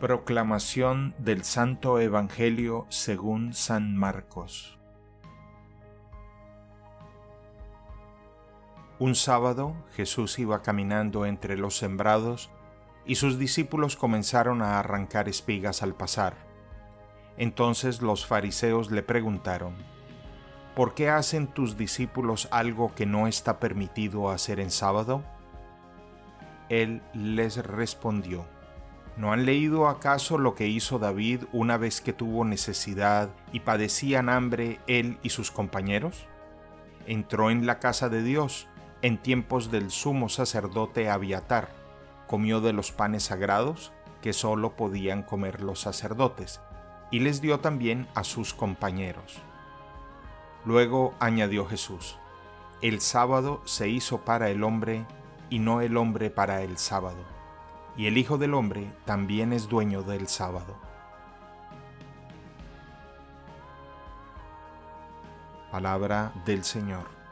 Proclamación del Santo Evangelio según San Marcos Un sábado Jesús iba caminando entre los sembrados y sus discípulos comenzaron a arrancar espigas al pasar. Entonces los fariseos le preguntaron, ¿Por qué hacen tus discípulos algo que no está permitido hacer en sábado? Él les respondió, ¿No han leído acaso lo que hizo David una vez que tuvo necesidad y padecían hambre él y sus compañeros? Entró en la casa de Dios en tiempos del sumo sacerdote Abiatar, comió de los panes sagrados que sólo podían comer los sacerdotes, y les dio también a sus compañeros. Luego añadió Jesús, el sábado se hizo para el hombre y no el hombre para el sábado y el Hijo del Hombre también es dueño del sábado. Palabra del Señor.